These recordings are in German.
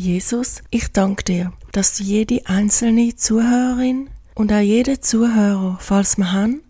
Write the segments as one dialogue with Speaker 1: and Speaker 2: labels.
Speaker 1: Jesus, ich danke dir, dass du jede einzelne Zuhörerin und auch jeden Zuhörer, falls wir haben,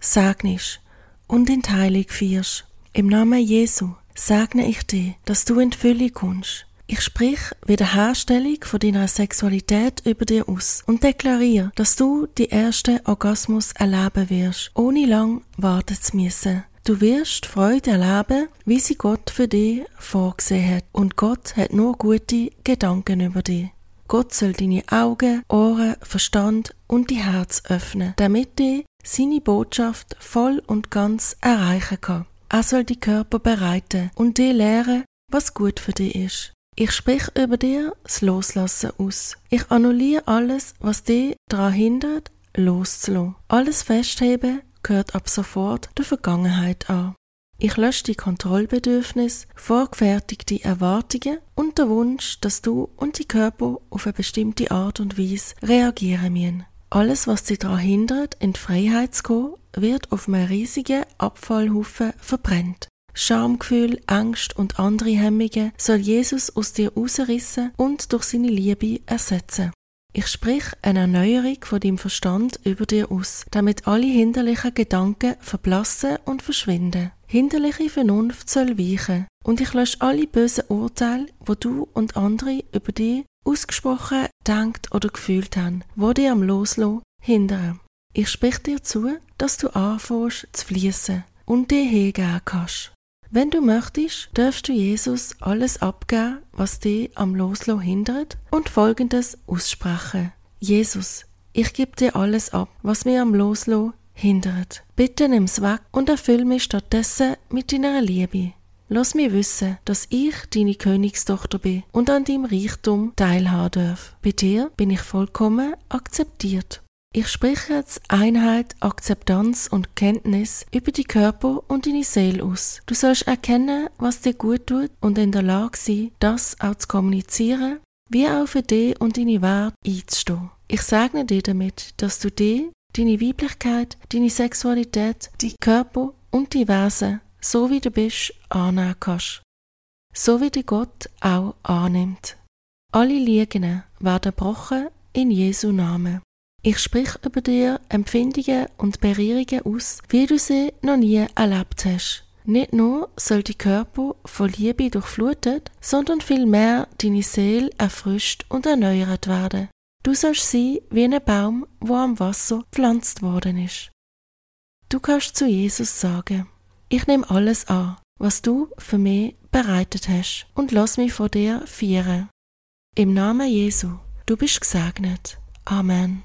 Speaker 1: segnest und in die Heilung führst. Im Namen Jesu segne ich dich, dass du in die Fülle kommst. Ich sprich Wiederherstellung von deiner Sexualität über dir aus und deklariere, dass du die erste Orgasmus erleben wirst, ohne lang warten zu müssen. Du wirst Freude erleben, wie sie Gott für dich vorgesehen hat. Und Gott hat nur gute Gedanken über dich. Gott soll deine Augen, Ohren, Verstand und die Herz öffnen, damit dich seine Botschaft voll und ganz erreichen kann. Er soll die Körper bereiten und dir lehren, was gut für dich ist. Ich sprich über dir das Loslassen aus. Ich annulliere alles, was dich daran hindert, loszulassen. Alles Festheben gehört ab sofort der Vergangenheit an. Ich lösche die Kontrollbedürfnis, vorgefertigte Erwartungen und der Wunsch, dass du und die Körper auf eine bestimmte Art und Weise reagieren müssen. Alles, was sie daran hindert, in die Freiheit zu kommen, wird auf einem riesigen Abfallhaufen verbrennt. Schamgefühl, Angst und andere Hemmungen soll Jesus aus dir rausrissen und durch seine Liebe ersetzen. Ich sprich eine Erneuerung von deinem Verstand über dir aus, damit alle hinderlichen Gedanken verblassen und verschwinden. Hinderliche Vernunft soll weichen und ich lösche alle bösen Urteile, wo du und andere über dich ausgesprochen, denkt oder gefühlt haben, wo dir am Loslassen hindern. Ich sprich dir zu, dass du anfängst zu fließen und dir hingehen kannst. Wenn du möchtest, darfst du Jesus alles abgeben, was dich am Loslassen hindert und folgendes aussprechen. Jesus, ich gebe dir alles ab, was mir am Loslassen hindert. Bitte nimm's weg und erfüll mich stattdessen mit deiner Liebe. Lass mich wissen, dass ich deine Königstochter bin und an deinem Reichtum teilhaben darf. Bei dir bin ich vollkommen akzeptiert. Ich spreche jetzt Einheit, Akzeptanz und Kenntnis über die Körper und deine Seele aus. Du sollst erkennen, was dir gut tut und in der Lage sein, das auch zu kommunizieren, wie auch für dich und deine Werte einzustehen. Ich segne dir damit, dass du dich, deine Weiblichkeit, deine Sexualität, die Körper und die Wesen, so wie du bist, annehmen kannst. So wie dir Gott auch annimmt. Alle Liegen werden gebrochen in Jesu Namen. Ich sprich über dir Empfindungen und Berührungen aus, wie du sie noch nie erlebt hast. Nicht nur soll die Körper von Liebe durchflutet, sondern vielmehr deine Seele erfrischt und erneuert werden. Du sollst sein wie ein Baum, wo am Wasser pflanzt worden ist. Du kannst zu Jesus sagen, ich nehme alles an, was du für mich bereitet hast und lass mich vor dir feiern. Im Namen Jesu, du bist gesegnet. Amen.